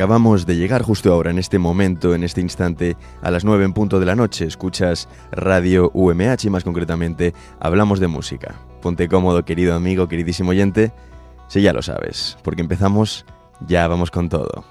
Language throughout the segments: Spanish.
Acabamos de llegar justo ahora, en este momento, en este instante, a las 9 en punto de la noche. Escuchas Radio UMH y más concretamente hablamos de música. Ponte cómodo, querido amigo, queridísimo oyente, si ya lo sabes, porque empezamos, ya vamos con todo.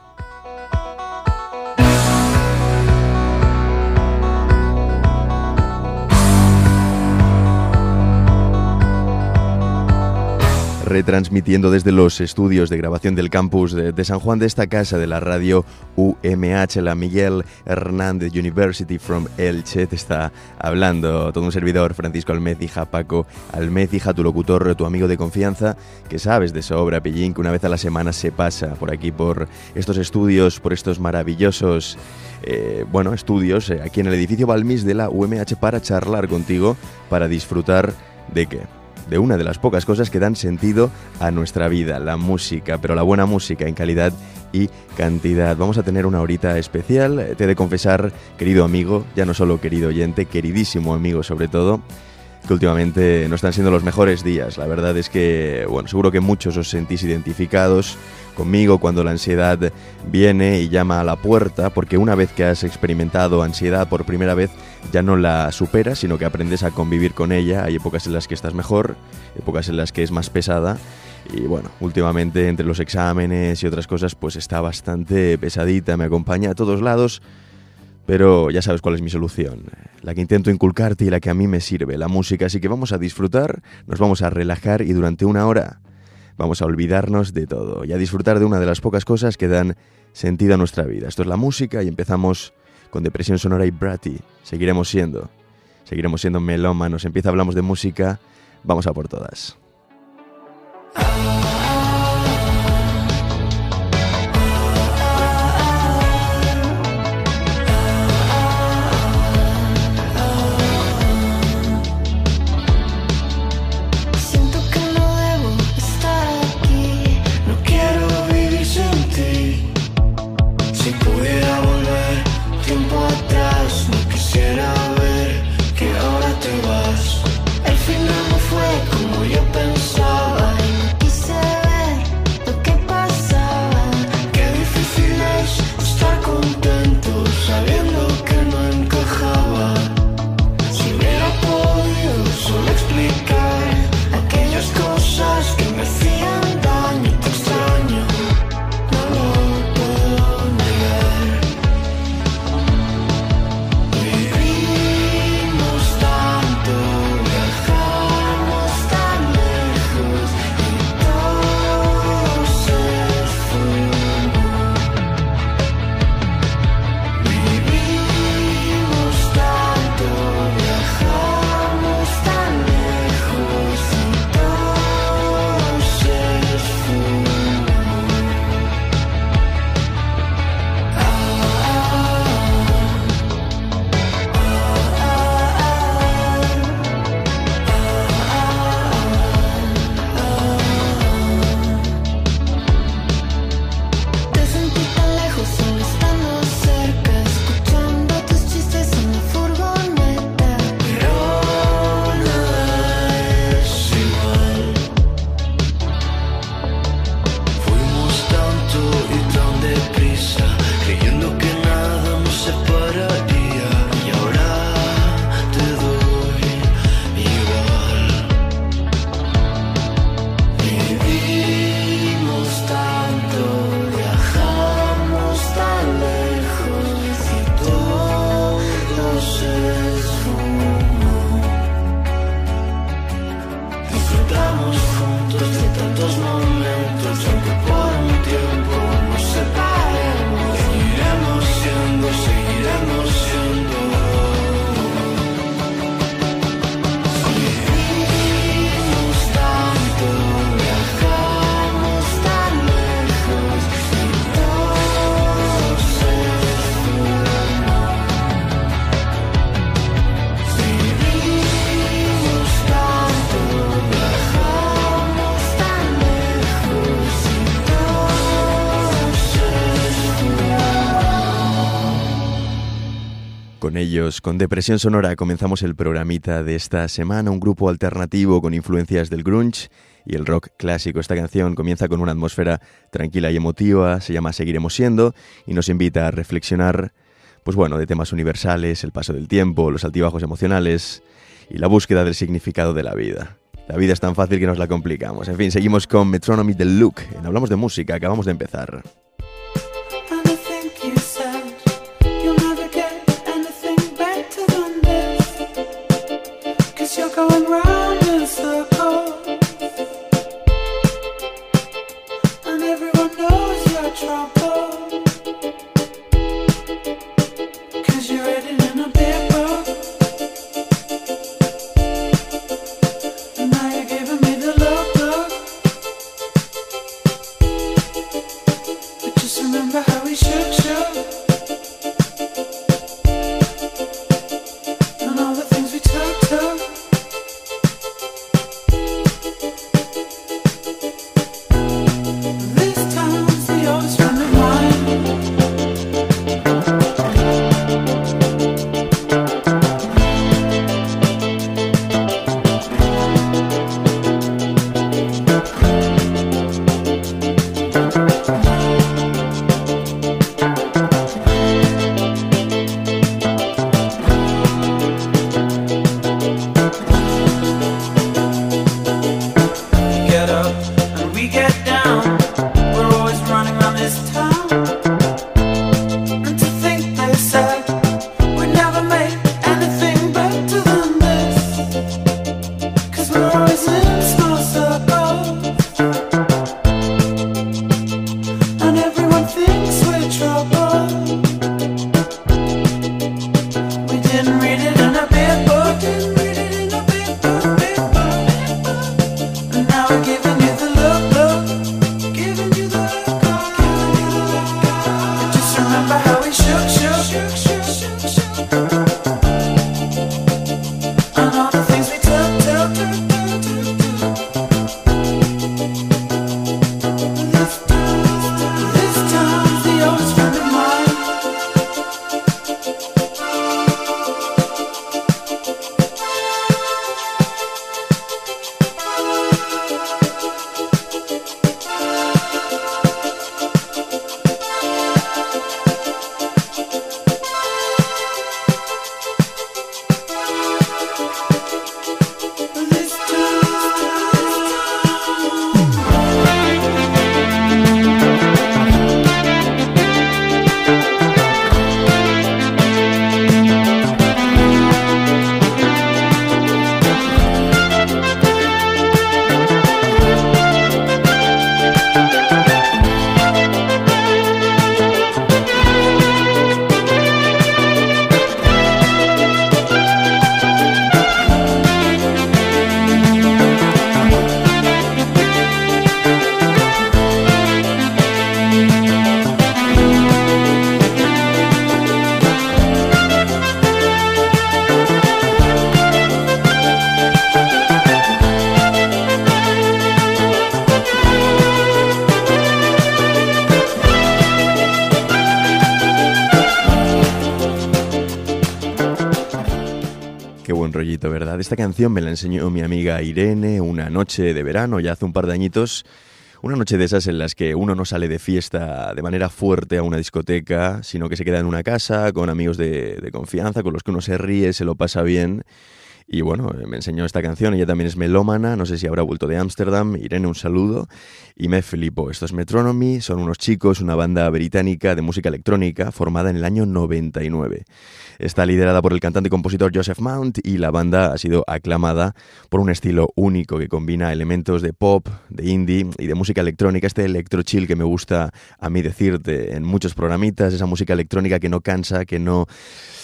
Retransmitiendo desde los estudios de grabación del campus de, San Juan de esta casa de la radio UMH, la Miguel Hernández University from Elche. Te está hablando todo un servidor, Francisco Almezija, Paco Almezija, tu locutor, tu amigo de confianza, que sabes de sobra, Pillín, que una vez a la semana se pasa por aquí, por estos estudios, por estos maravillosos... Eh, bueno, estudios eh, aquí en el edificio Balmis de la UMH para charlar contigo, para disfrutar de qué? De una de las pocas cosas que dan sentido a nuestra vida, la música, pero la buena música en calidad y cantidad. Vamos a tener una horita especial, te he de confesar, querido amigo, ya no solo querido oyente, queridísimo amigo sobre todo, que últimamente no están siendo los mejores días. La verdad es que, bueno, seguro que muchos os sentís identificados conmigo cuando la ansiedad viene y llama a la puerta, porque una vez que has experimentado ansiedad por primera vez, ya no la superas, sino que aprendes a convivir con ella. Hay épocas en las que estás mejor, épocas en las que es más pesada. Y bueno, últimamente entre los exámenes y otras cosas, pues está bastante pesadita, me acompaña a todos lados. Pero ya sabes cuál es mi solución, la que intento inculcarte y la que a mí me sirve, la música. Así que vamos a disfrutar, nos vamos a relajar y durante una hora Vamos a olvidarnos de todo y a disfrutar de una de las pocas cosas que dan sentido a nuestra vida. Esto es la música y empezamos con Depresión Sonora y Bratty. Seguiremos siendo, seguiremos siendo melómanos. Empieza, hablamos de música, vamos a por todas. Con Depresión Sonora, comenzamos el programita de esta semana, un grupo alternativo con influencias del grunge y el rock clásico. Esta canción comienza con una atmósfera tranquila y emotiva, se llama Seguiremos siendo y nos invita a reflexionar, pues bueno, de temas universales, el paso del tiempo, los altibajos emocionales y la búsqueda del significado de la vida. La vida es tan fácil que nos la complicamos. En fin, seguimos con Metronomy del Look. Hablamos de música, acabamos de empezar. drop Esta canción me la enseñó mi amiga Irene una noche de verano, ya hace un par de añitos. Una noche de esas en las que uno no sale de fiesta de manera fuerte a una discoteca, sino que se queda en una casa con amigos de, de confianza, con los que uno se ríe, se lo pasa bien y bueno, me enseñó esta canción, ella también es melómana, no sé si habrá vuelto de Ámsterdam. Irene, un saludo. Y me flipó. Esto es Metronomy, son unos chicos, una banda británica de música electrónica formada en el año 99. Está liderada por el cantante y compositor Joseph Mount y la banda ha sido aclamada por un estilo único que combina elementos de pop, de indie y de música electrónica, este electro chill que me gusta a mí decirte en muchos programitas, esa música electrónica que no cansa, que no eh,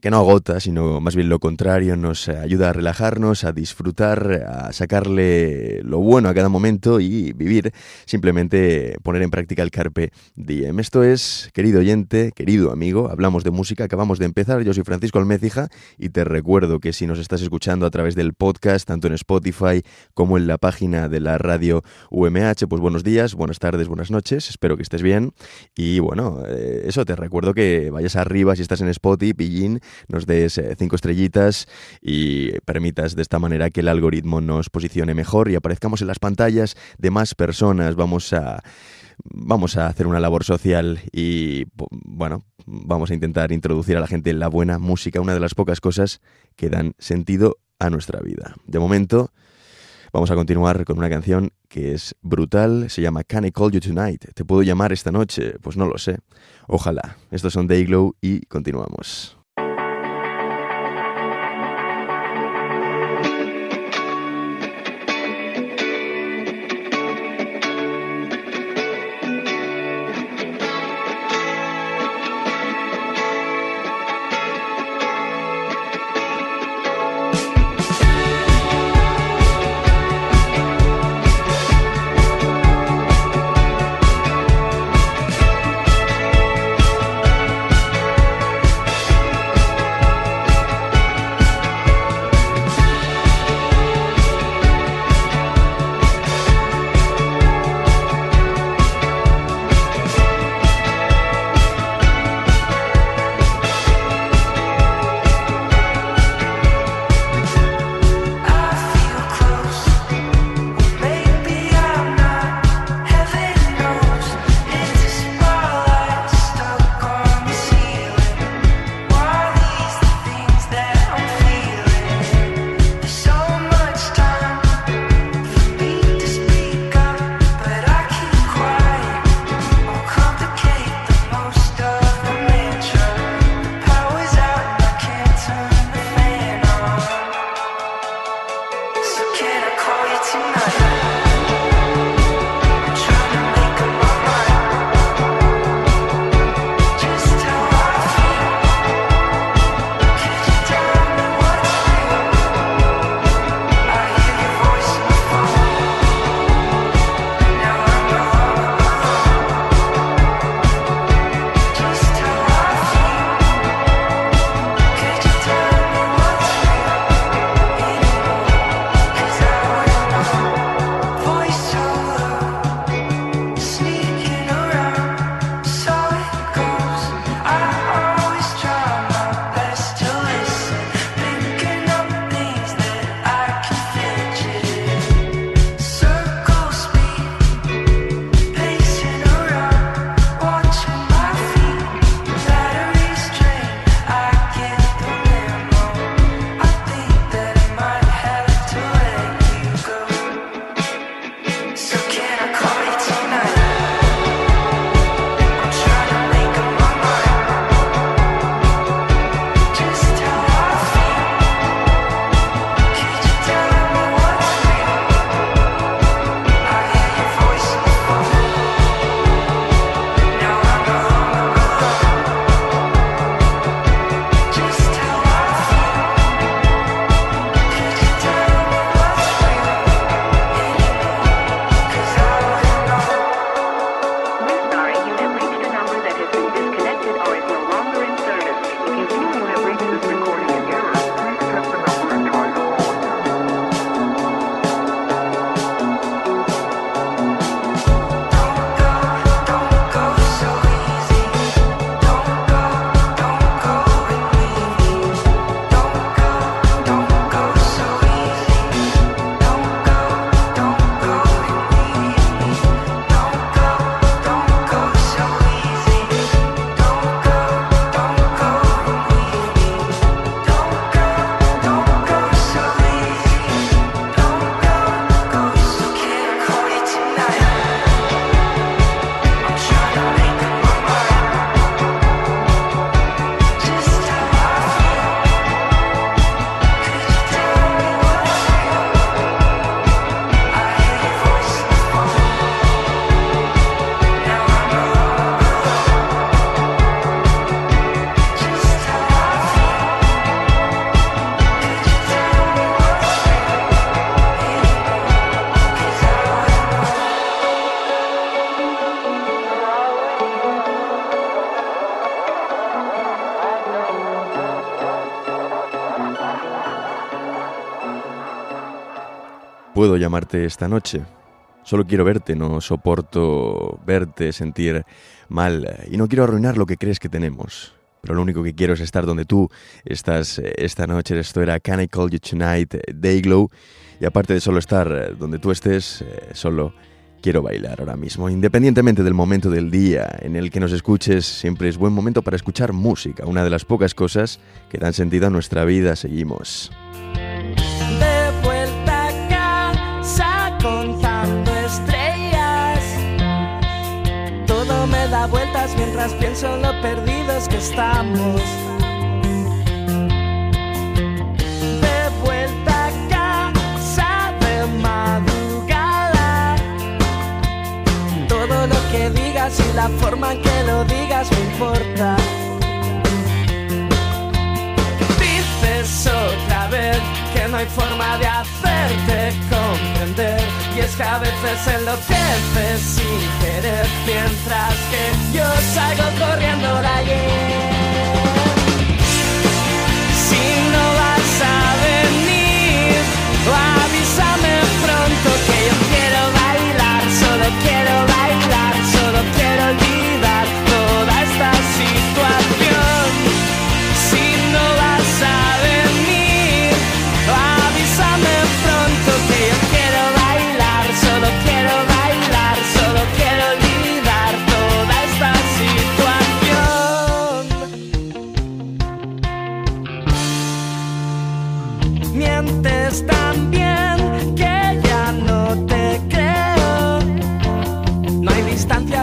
que no agota, sino más bien lo contrario, nos ayuda a relajarnos, a disfrutar, a sacarle lo bueno a cada momento y vivir, simplemente poner en práctica el carpe diem. Esto es, querido oyente, querido amigo, hablamos de música, acabamos de empezar, yo soy Francisco Almecija y te recuerdo que si nos estás escuchando a través del podcast, tanto en Spotify como en la página de la radio UMH, pues buenos días, buenas tardes, buenas noches, espero que estés bien y bueno, eh, eso te recuerdo que vayas arriba si estás en Spotify nos des eh, cinco estrellitas y permitas de esta manera que el algoritmo nos posicione mejor y aparezcamos en las pantallas de más personas. Vamos a vamos a hacer una labor social y, bueno, vamos a intentar introducir a la gente la buena música, una de las pocas cosas que dan sentido a nuestra vida. De momento, vamos a continuar con una canción que es brutal, se llama Can I Call You Tonight? ¿Te puedo llamar esta noche? Pues no lo sé. Ojalá. Estos son Dayglow y continuamos. Puedo llamarte esta noche. Solo quiero verte, no soporto verte sentir mal y no quiero arruinar lo que crees que tenemos. pero lo único que quiero es estar donde tú estás eh, esta noche. Esto era Can I Call You Tonight, Dayglow. Y aparte de solo estar donde tú estés, solo quiero bailar ahora mismo. Independientemente del momento del día en el que nos escuches, siempre es buen momento para escuchar música, una de las pocas cosas que dan sentido a nuestra vida. Seguimos. Pienso en lo perdidos que estamos. y la forma en que lo digas me importa. Dices otra vez que no hay forma de hacerte comprender. Y es que a veces enloqueces sin querer, mientras que yo salgo corriendo de. Si no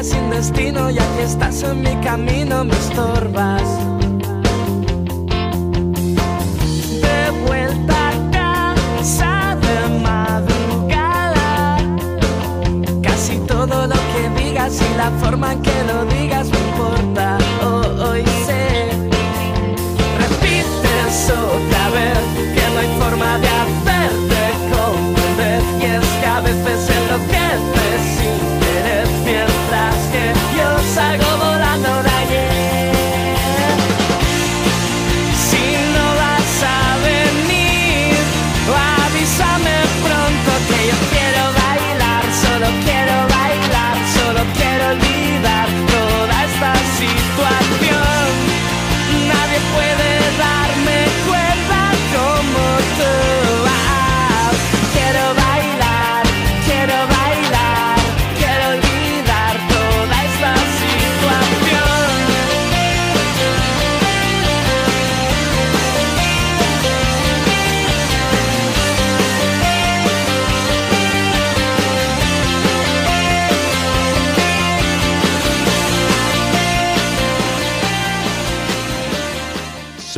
sin destino y aquí estás en mi camino, me estorbas. De vuelta a casa de madrugada, casi todo lo que digas y la forma en que lo digas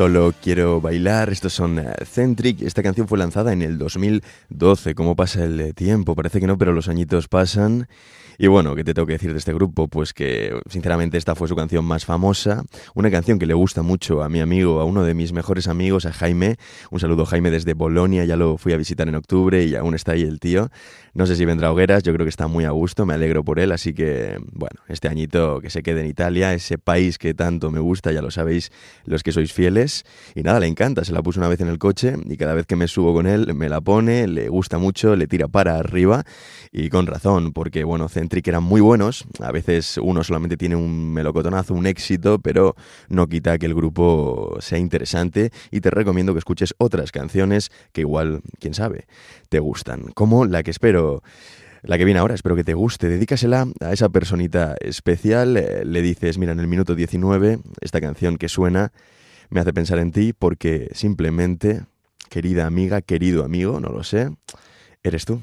Solo quiero bailar, estos son eh, Centric, esta canción fue lanzada en el 2012, ¿cómo pasa el tiempo? Parece que no, pero los añitos pasan y bueno, ¿qué te tengo que decir de este grupo? Pues que sinceramente esta fue su canción más famosa, una canción que le gusta mucho a mi amigo, a uno de mis mejores amigos, a Jaime. Un saludo Jaime desde Bolonia, ya lo fui a visitar en octubre y aún está ahí el tío. No sé si vendrá a Hogueras, yo creo que está muy a gusto, me alegro por él, así que bueno, este añito que se quede en Italia, ese país que tanto me gusta, ya lo sabéis los que sois fieles. Y nada, le encanta, se la puso una vez en el coche y cada vez que me subo con él me la pone, le gusta mucho, le tira para arriba y con razón, porque bueno, Centric eran muy buenos, a veces uno solamente tiene un melocotonazo, un éxito, pero no quita que el grupo sea interesante y te recomiendo que escuches otras canciones que igual, quién sabe, te gustan, como la que espero la que viene ahora, espero que te guste. Dedícasela a esa personita especial. Eh, le dices, mira, en el minuto 19, esta canción que suena me hace pensar en ti porque simplemente, querida amiga, querido amigo, no lo sé, eres tú.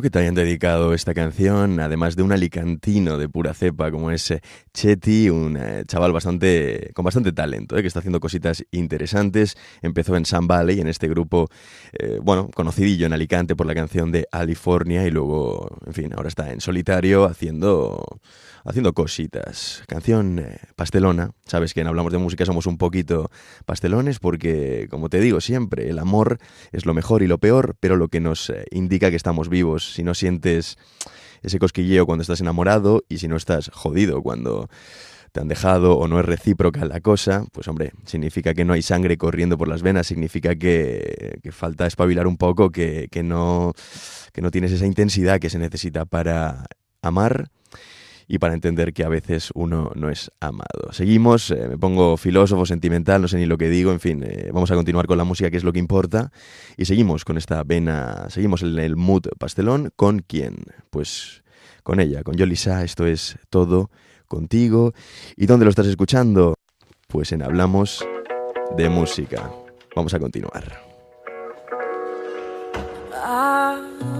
Que te hayan dedicado esta canción, además de un alicantino de pura cepa como es eh, Chetty, un eh, chaval bastante con bastante talento, ¿eh? que está haciendo cositas interesantes. Empezó en Sun Valley, en este grupo, eh, bueno, conocidillo en Alicante por la canción de California y luego, en fin, ahora está en solitario haciendo haciendo cositas. Canción eh, pastelona. Sabes que en Hablamos de Música somos un poquito pastelones porque, como te digo siempre, el amor es lo mejor y lo peor, pero lo que nos eh, indica que estamos vivos. Si no sientes ese cosquilleo cuando estás enamorado y si no estás jodido cuando te han dejado o no es recíproca la cosa, pues hombre, significa que no hay sangre corriendo por las venas, significa que, que falta espabilar un poco, que, que, no, que no tienes esa intensidad que se necesita para amar y para entender que a veces uno no es amado. Seguimos, eh, me pongo filósofo, sentimental, no sé ni lo que digo, en fin, eh, vamos a continuar con la música que es lo que importa y seguimos con esta vena, seguimos en el mood pastelón, ¿con quién? Pues con ella, con Yolisa, esto es todo contigo. ¿Y dónde lo estás escuchando? Pues en Hablamos de Música. Vamos a continuar.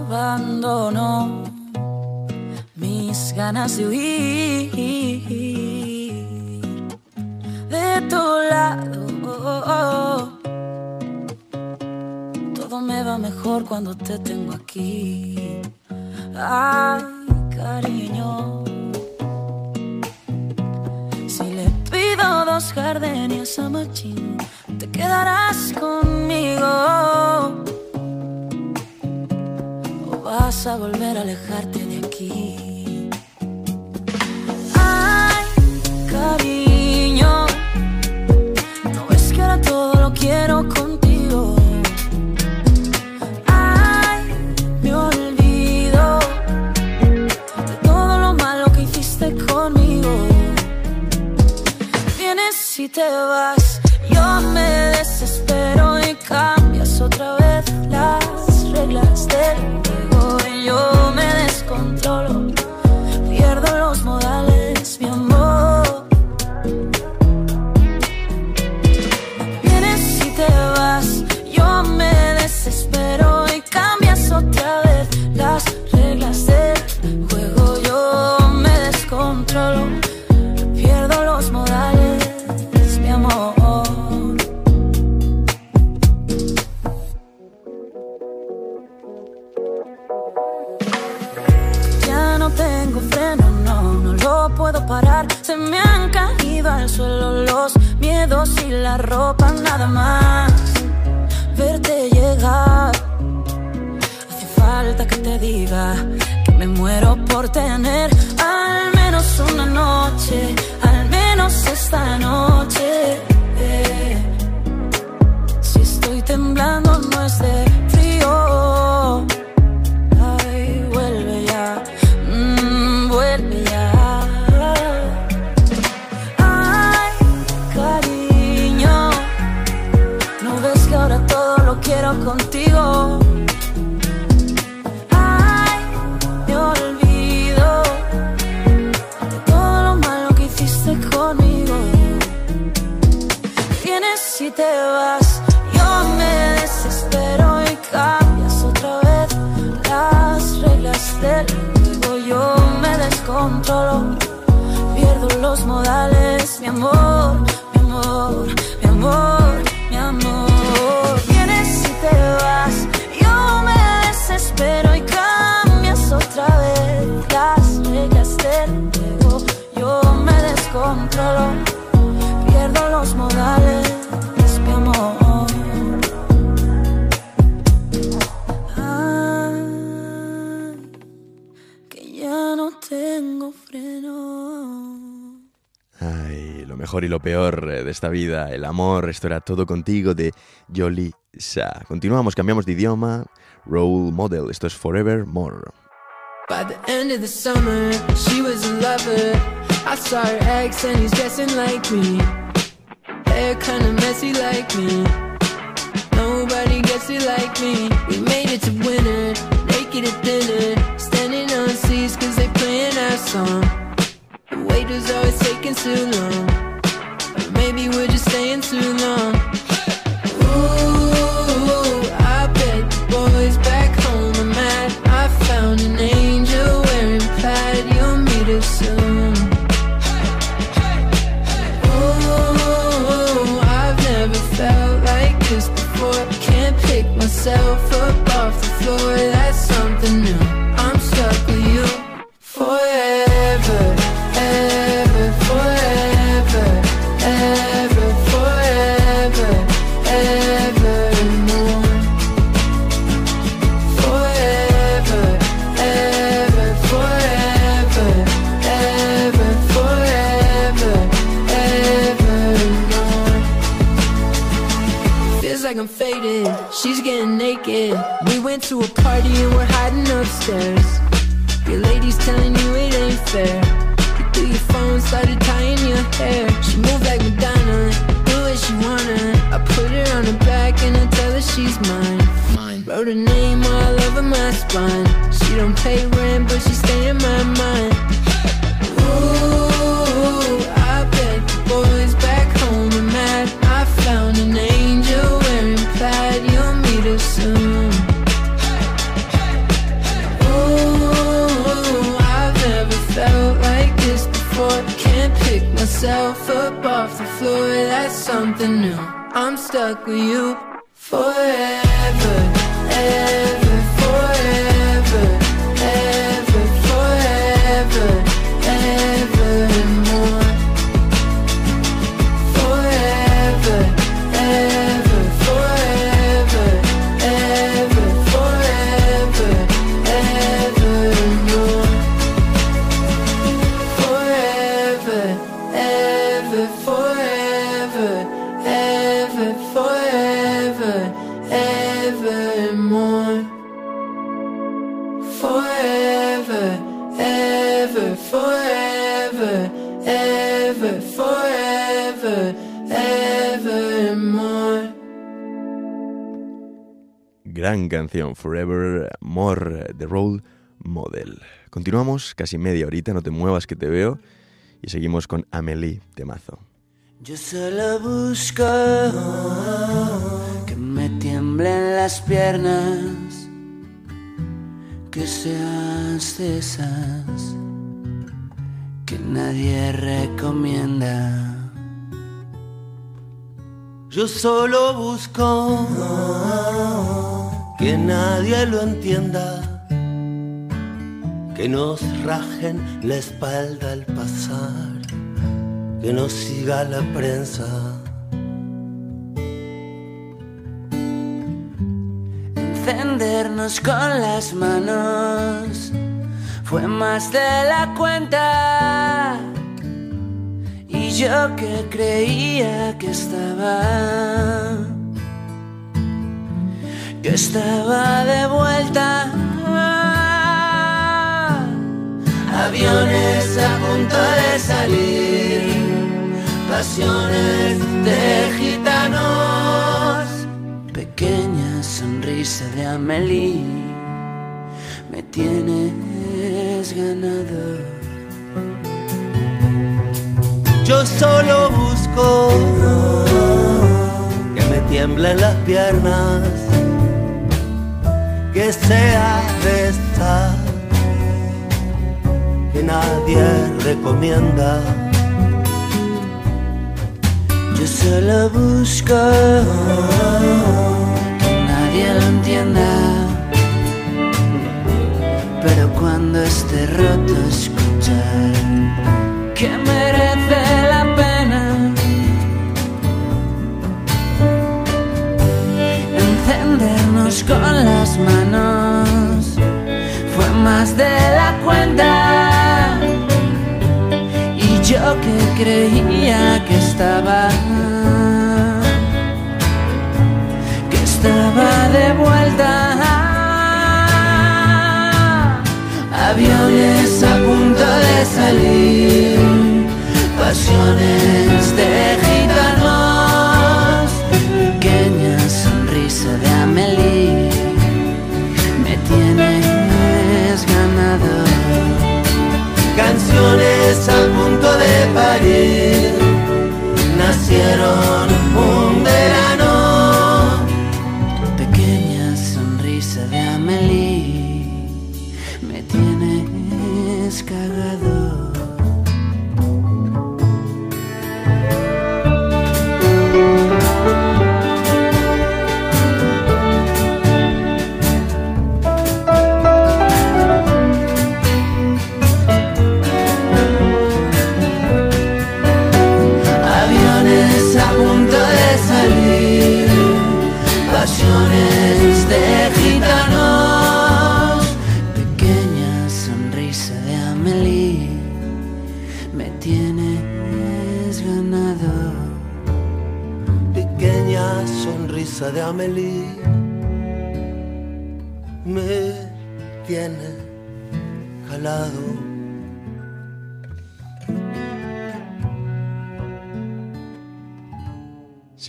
Abandono mis ganas de huir de tu lado. Todo me va mejor cuando te tengo aquí. Ay, cariño. Si le pido dos gardenias a Machín, te quedarás conmigo. O vas a volver a alejarte de aquí. Quiero contigo. Ay, me olvido de todo lo malo que hiciste conmigo. Vienes y te vas, yo me desespero y cambias pierdo los modales. Ay, que ya no tengo freno. Ay, lo mejor y lo peor eh, de esta vida, el amor, esto era todo contigo de Jolly Sa. Continuamos, cambiamos de idioma. Role Model, esto es Forever More. By the end of the summer, she was a lover. I saw her ex and he's dressing like me. Hair kinda messy like me. Nobody gets it like me. We made it to winter, naked at dinner. Standing on seats cause they playing our song. The waiter's always taking too long. Or maybe we're just staying too long. Ooh, to a party and we're hiding upstairs. Your lady's telling you it ain't fair. You threw your phone, started tying your hair. She moved like Madonna, do what she wanna. I put her on her back and I tell her she's mine. Mine. Wrote her name all over my spine. She don't pay rent, but she stay in my mind. Ooh, myself up off the floor. That's something new. I'm stuck with you forever, ever, Gran canción, Forever More, The Role Model. Continuamos, casi media horita, no te muevas que te veo. Y seguimos con Amelie Temazo. Yo solo busco que me tiemblen las piernas, que seas de esas que nadie recomienda. Yo solo busco que nadie lo entienda, que nos rajen la espalda al pasar, que nos siga la prensa. Encendernos con las manos fue más de la cuenta. Y yo que creía que estaba, que estaba de vuelta. Aviones a punto de salir, pasiones de gitanos. Pequeña sonrisa de Amelie, me tienes ganado. Yo solo busco que me tiemblen las piernas, que sea de estar, que nadie recomienda. Yo solo busco que nadie lo entienda, pero cuando esté roto escuchar que merece con las manos fue más de la cuenta. Y yo que creía que estaba que estaba de vuelta. Aviones a punto de salir pasiones de Me tienes ganado canciones a punto de parir nacieron sonrisa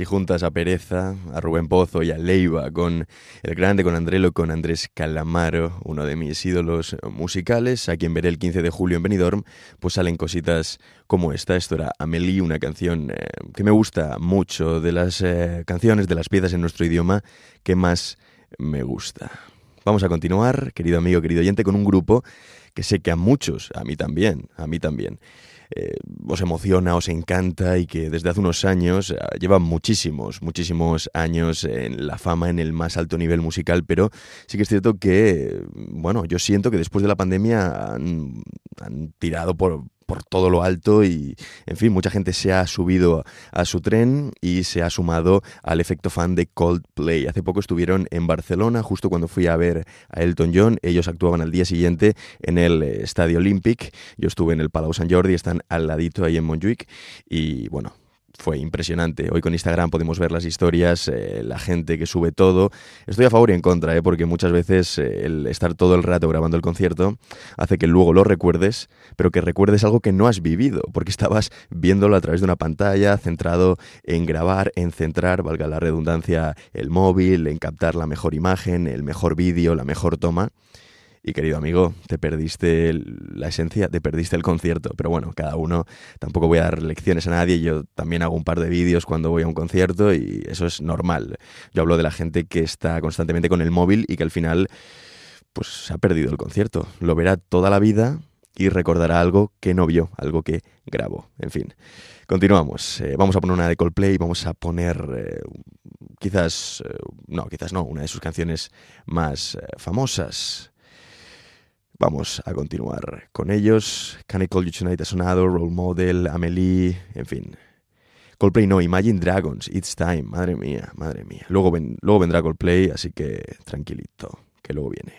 Si juntas a Pereza, a Rubén Pozo y a Leiva con el grande, con Andrelo, con Andrés Calamaro, uno de mis ídolos musicales, a quien veré el 15 de julio en Benidorm, pues salen cositas como esta. Esto era Amélie, una canción eh, que me gusta mucho, de las eh, canciones, de las piezas en nuestro idioma que más me gusta. Vamos a continuar, querido amigo, querido oyente, con un grupo que sé que a muchos, a mí también, a mí también, eh, os emociona, os encanta y que desde hace unos años, eh, lleva muchísimos, muchísimos años en la fama, en el más alto nivel musical, pero sí que es cierto que, bueno, yo siento que después de la pandemia han, han tirado por, por todo lo alto y, en fin, mucha gente se ha subido a su tren y se ha sumado al efecto fan de Coldplay. Hace poco estuvieron en Barcelona, justo cuando fui a ver a Elton John. Ellos actuaban al día siguiente en el Estadio Olympic. Yo estuve en el Palau Sant Jordi, están al ladito ahí en Montjuic y, bueno, fue impresionante. Hoy con Instagram podemos ver las historias, eh, la gente que sube todo. Estoy a favor y en contra, eh, porque muchas veces eh, el estar todo el rato grabando el concierto hace que luego lo recuerdes, pero que recuerdes algo que no has vivido, porque estabas viéndolo a través de una pantalla, centrado en grabar, en centrar, valga la redundancia, el móvil, en captar la mejor imagen, el mejor vídeo, la mejor toma. Y querido amigo, te perdiste la esencia, te perdiste el concierto. Pero bueno, cada uno, tampoco voy a dar lecciones a nadie. Yo también hago un par de vídeos cuando voy a un concierto y eso es normal. Yo hablo de la gente que está constantemente con el móvil y que al final, pues ha perdido el concierto. Lo verá toda la vida y recordará algo que no vio, algo que grabó. En fin, continuamos. Eh, vamos a poner una de Coldplay, vamos a poner eh, quizás, eh, no, quizás no, una de sus canciones más famosas. Vamos a continuar con ellos. Can I Call You Tonight ha sonado, Role Model, Amelie, en fin. Coldplay no, Imagine Dragons, It's Time, madre mía, madre mía. Luego, ven- luego vendrá Coldplay, así que tranquilito, que luego viene.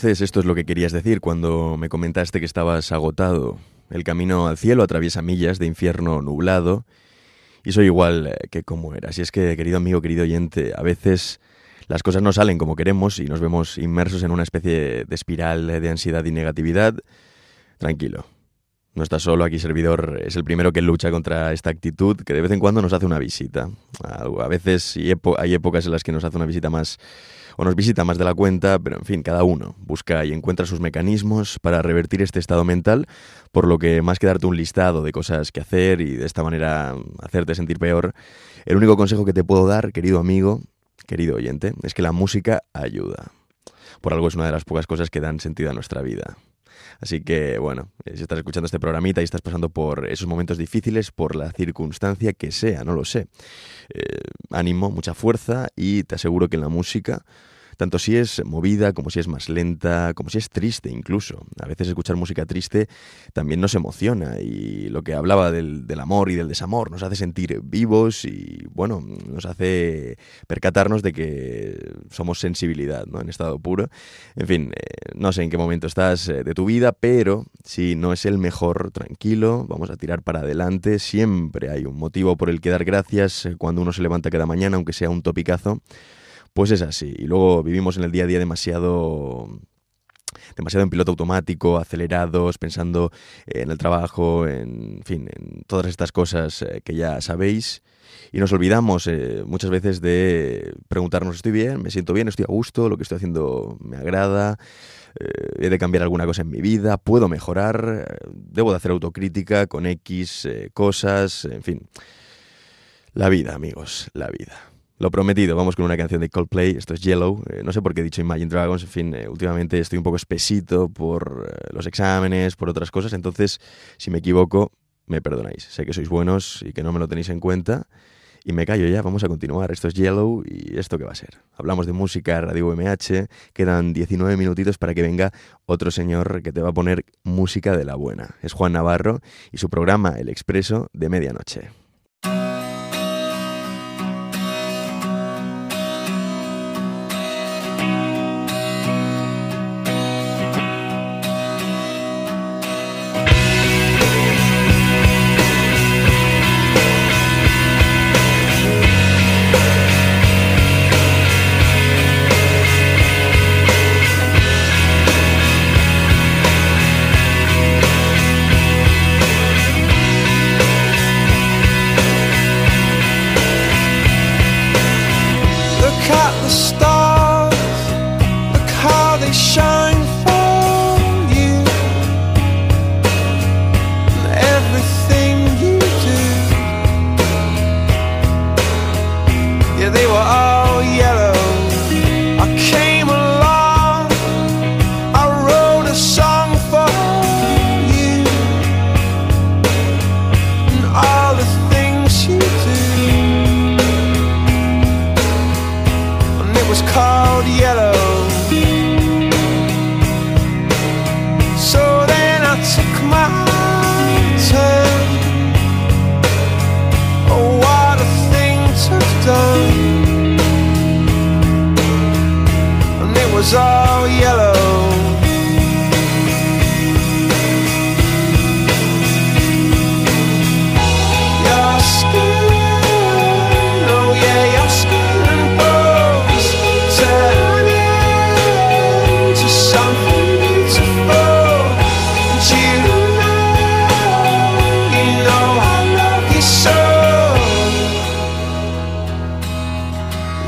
Entonces, esto es lo que querías decir cuando me comentaste que estabas agotado. El camino al cielo atraviesa millas de infierno nublado y soy igual eh, que como era. Si es que, querido amigo, querido oyente, a veces las cosas no salen como queremos y nos vemos inmersos en una especie de espiral de ansiedad y negatividad. Tranquilo. No estás solo, aquí servidor es el primero que lucha contra esta actitud que de vez en cuando nos hace una visita. A veces hay épocas en las que nos hace una visita más o nos visita más de la cuenta, pero en fin, cada uno busca y encuentra sus mecanismos para revertir este estado mental, por lo que más que darte un listado de cosas que hacer y de esta manera hacerte sentir peor, el único consejo que te puedo dar, querido amigo, querido oyente, es que la música ayuda. Por algo es una de las pocas cosas que dan sentido a nuestra vida. Así que, bueno, eh, si estás escuchando este programita y estás pasando por esos momentos difíciles, por la circunstancia que sea, no lo sé. Eh, ánimo, mucha fuerza y te aseguro que en la música, tanto si es movida como si es más lenta, como si es triste incluso. A veces escuchar música triste también nos emociona y lo que hablaba del, del amor y del desamor nos hace sentir vivos y, bueno, nos hace percatarnos de que somos sensibilidad, ¿no? En estado puro. En fin, eh, no sé en qué momento estás eh, de tu vida, pero si no es el mejor, tranquilo, vamos a tirar para adelante. Siempre hay un motivo por el que dar gracias eh, cuando uno se levanta cada mañana, aunque sea un topicazo. Pues es así. Y luego vivimos en el día a día demasiado demasiado en piloto automático, acelerados, pensando en el trabajo, en, fin, en todas estas cosas eh, que ya sabéis. Y nos olvidamos eh, muchas veces de preguntarnos, ¿estoy bien? ¿Me siento bien? ¿Estoy a gusto? ¿Lo que estoy haciendo me agrada? Eh, ¿He de cambiar alguna cosa en mi vida? ¿Puedo mejorar? Eh, ¿Debo de hacer autocrítica con X eh, cosas? En fin. La vida, amigos, la vida. Lo prometido, vamos con una canción de Coldplay, esto es Yellow, eh, no sé por qué he dicho Imagine Dragons, en fin, eh, últimamente estoy un poco espesito por eh, los exámenes, por otras cosas, entonces si me equivoco, me perdonáis, sé que sois buenos y que no me lo tenéis en cuenta, y me callo ya, vamos a continuar, esto es Yellow y esto qué va a ser. Hablamos de música, Radio UMH, quedan 19 minutitos para que venga otro señor que te va a poner música de la buena, es Juan Navarro y su programa El Expreso de Medianoche.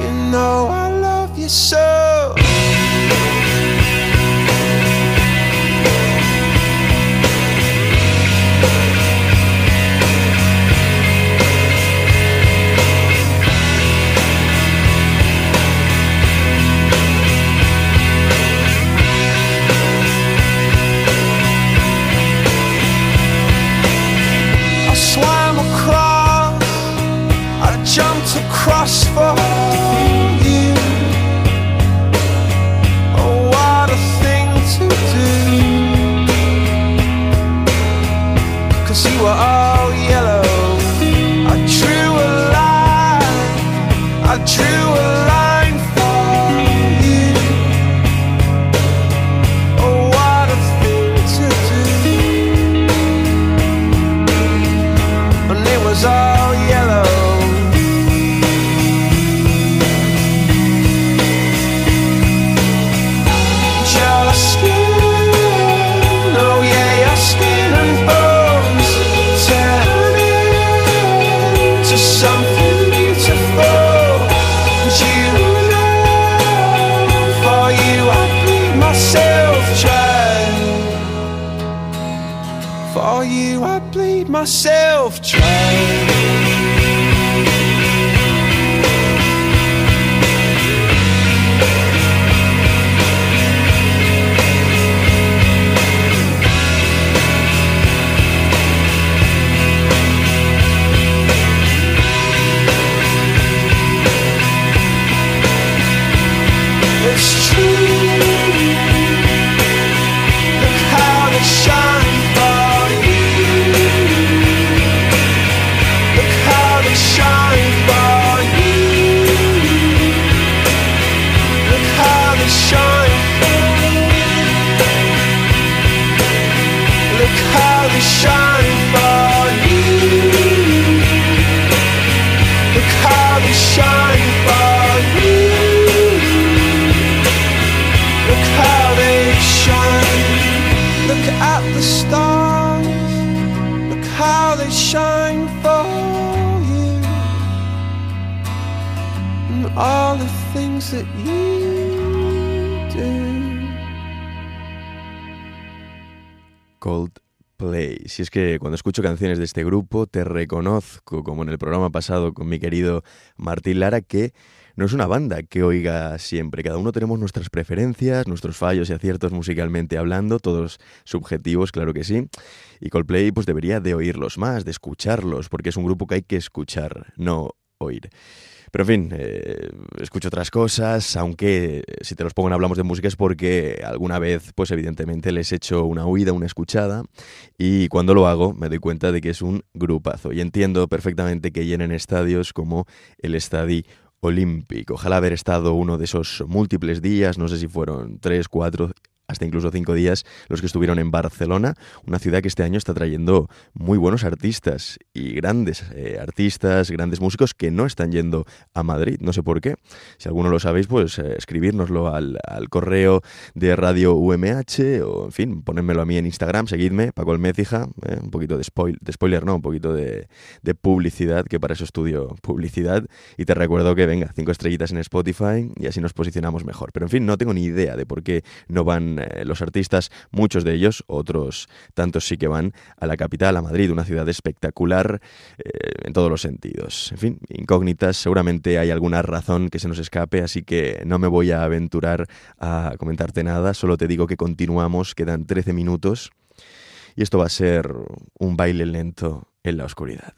You know I love you so. Es que cuando escucho canciones de este grupo te reconozco, como en el programa pasado con mi querido Martín Lara, que no es una banda que oiga siempre. Cada uno tenemos nuestras preferencias, nuestros fallos y aciertos musicalmente hablando, todos subjetivos, claro que sí. Y Coldplay pues debería de oírlos más, de escucharlos, porque es un grupo que hay que escuchar, no oír. Pero en fin, eh, escucho otras cosas, aunque eh, si te los pongo en hablamos de música es porque alguna vez, pues evidentemente les he hecho una huida, una escuchada, y cuando lo hago me doy cuenta de que es un grupazo. Y entiendo perfectamente que llenen estadios como el Estadi Olímpico. Ojalá haber estado uno de esos múltiples días, no sé si fueron tres, cuatro, hasta incluso cinco días los que estuvieron en Barcelona, una ciudad que este año está trayendo muy buenos artistas y grandes eh, artistas, grandes músicos que no están yendo a Madrid, no sé por qué. Si alguno lo sabéis, pues eh, escribírnoslo al, al, correo de Radio UMH o, en fin, ponérmelo a mí en Instagram, seguidme, Paco Almecija, eh, un poquito de, spoil, de spoiler, no, un poquito de, de, publicidad, que para eso estudio publicidad. Y te recuerdo que venga, cinco estrellitas en Spotify y así nos posicionamos mejor. Pero en fin, no tengo ni idea de por qué no van eh, los artistas, muchos de ellos, otros tantos sí que van a la capital, a Madrid, una ciudad espectacular eh, en todos los sentidos. En fin, incógnitas, seguramente hay alguna razón que se nos escape, así que no me voy a aventurar a comentarte nada, solo te digo que continuamos, quedan 13 minutos y esto va a ser un baile lento en la oscuridad.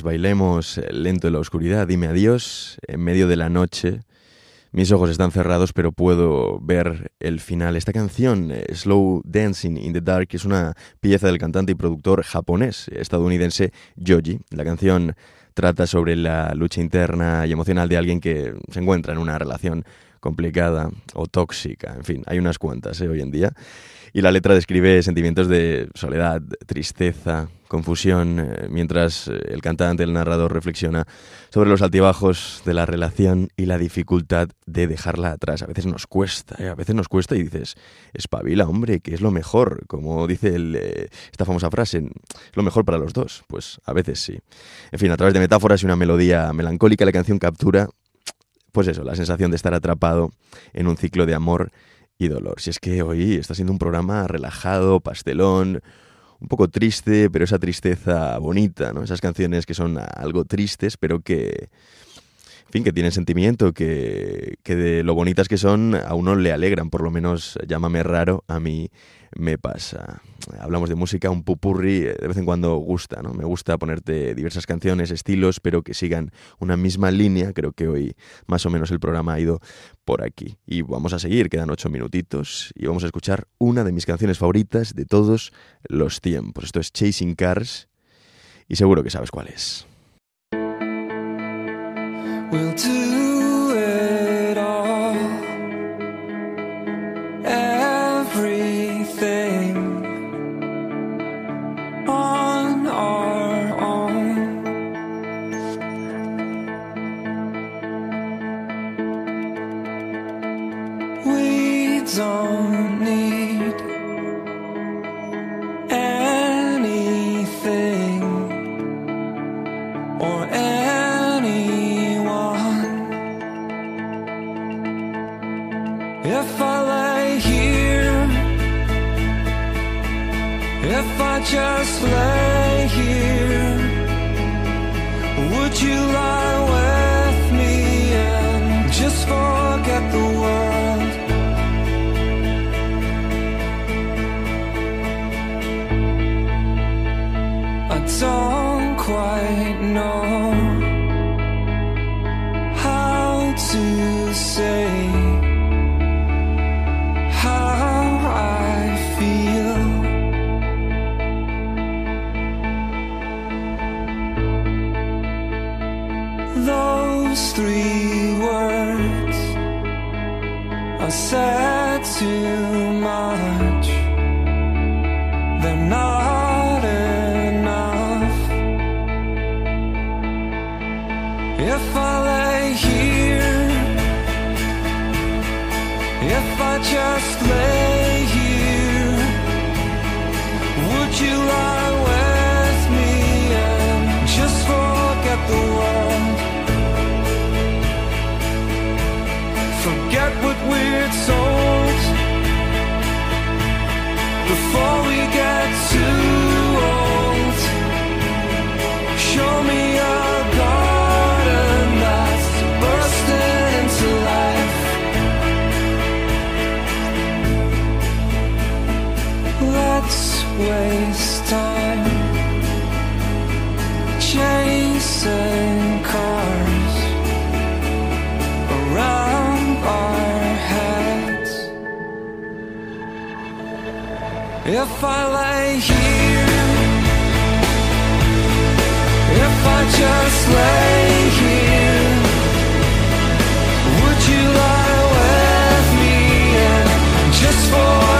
Bailemos eh, lento en la oscuridad, dime adiós, en medio de la noche. Mis ojos están cerrados, pero puedo ver el final. Esta canción, eh, Slow Dancing in the Dark, es una pieza del cantante y productor japonés, estadounidense Joji. La canción trata sobre la lucha interna y emocional de alguien que se encuentra en una relación complicada o tóxica. En fin, hay unas cuantas eh, hoy en día. Y la letra describe sentimientos de soledad, tristeza, confusión, eh, mientras eh, el cantante, el narrador, reflexiona sobre los altibajos de la relación y la dificultad de dejarla atrás. A veces nos cuesta, a veces nos cuesta y dices, espabila, hombre, que es lo mejor. Como dice esta famosa frase, lo mejor para los dos. Pues a veces sí. En fin, a través de metáforas y una melodía melancólica, la canción captura, pues eso, la sensación de estar atrapado en un ciclo de amor y dolor. Si es que hoy está siendo un programa relajado, pastelón, un poco triste, pero esa tristeza bonita, ¿no? Esas canciones que son algo tristes, pero que, en fin, que tienen sentimiento, que, que de lo bonitas que son a uno le alegran, por lo menos llámame raro, a mí me pasa. Hablamos de música, un pupurri eh, de vez en cuando gusta, ¿no? Me gusta ponerte diversas canciones, estilos, pero que sigan una misma línea. Creo que hoy más o menos el programa ha ido por aquí. Y vamos a seguir, quedan ocho minutitos y vamos a escuchar una de mis canciones favoritas de todos los tiempos. Esto es Chasing Cars y seguro que sabes cuál es. on. Let's waste time chasing cars around our heads. If I lay here, if I just lay here, would you lie with me and just forget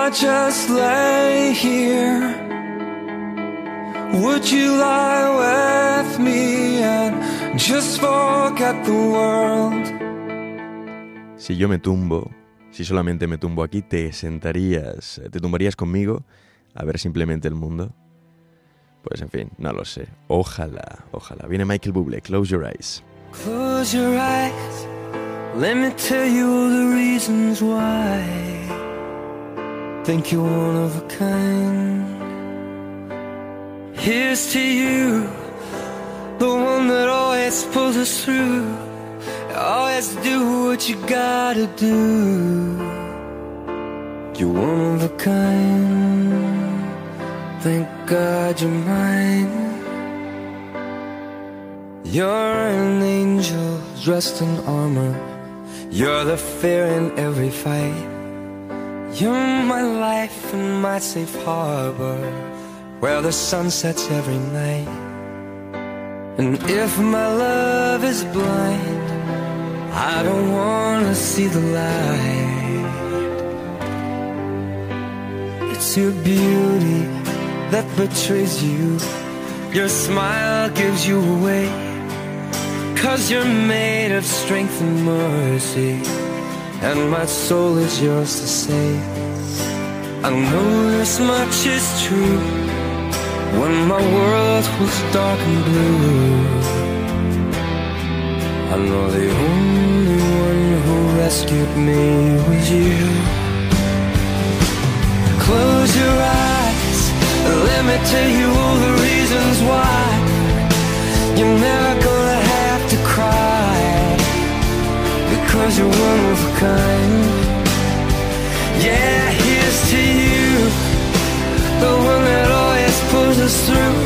I just lay here, would you lie with me and just forget the world? Si yo me tumbo, si solamente me tumbo aquí, ¿te sentarías, te tumbarías conmigo a ver simplemente el mundo? Pues en fin, no lo sé. Ojalá, ojalá. Viene Michael Bublé, Close Your Eyes. Close your eyes. Let me tell you all the reasons why. Think you're one of a kind. Here's to you, the one that always pulls us through. Always do what you gotta do. You're one of a kind. Thank God you're mine. You're an angel dressed in armor. You're the fear in every fight. You're my life and my safe harbor, where the sun sets every night. And if my love is blind, I don't wanna see the light. It's your beauty that betrays you. Your smile gives you away. Cause you're made of strength and mercy. And my soul is yours to save. I know this much is true. When my world was dark and blue, I know the only one who rescued me was you. Close your eyes let me tell you all the reasons why you're never gonna because you're one of a kind. Yeah, here's to you, the one that always pulls us through.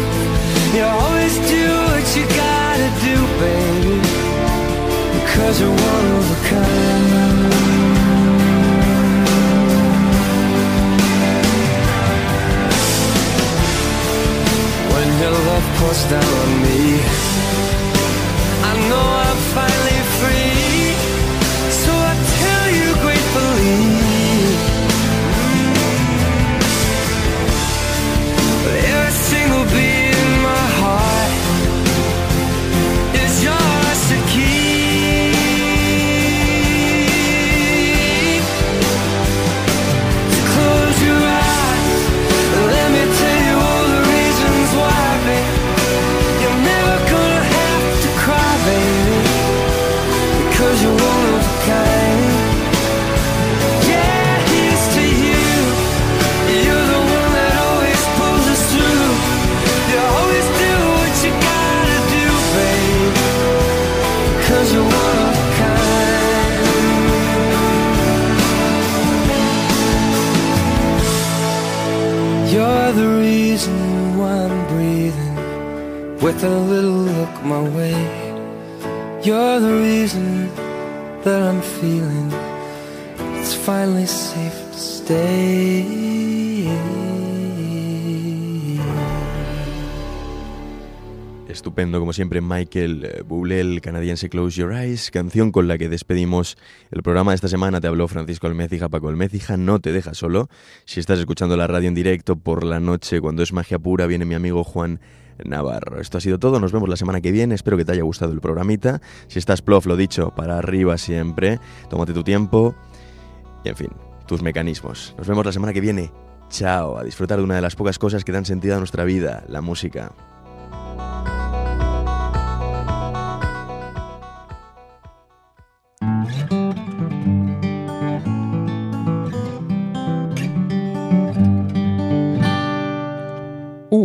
You always do what you gotta do, baby, because you're one of a kind. when your love pours down on me. I know I'm finally siempre, Michael Bublé, el canadiense Close Your Eyes, canción con la que despedimos el programa de esta semana. Te habló Francisco Almecija, Paco Almecija, no te deja solo. Si estás escuchando la radio en directo por la noche, cuando es magia pura, viene mi amigo Juan Navarro. Esto ha sido todo, nos vemos la semana que viene, espero que te haya gustado el programita. Si estás plof, lo dicho, para arriba siempre, tómate tu tiempo y en fin, tus mecanismos. Nos vemos la semana que viene. Chao, a disfrutar de una de las pocas cosas que dan sentido a nuestra vida, la música.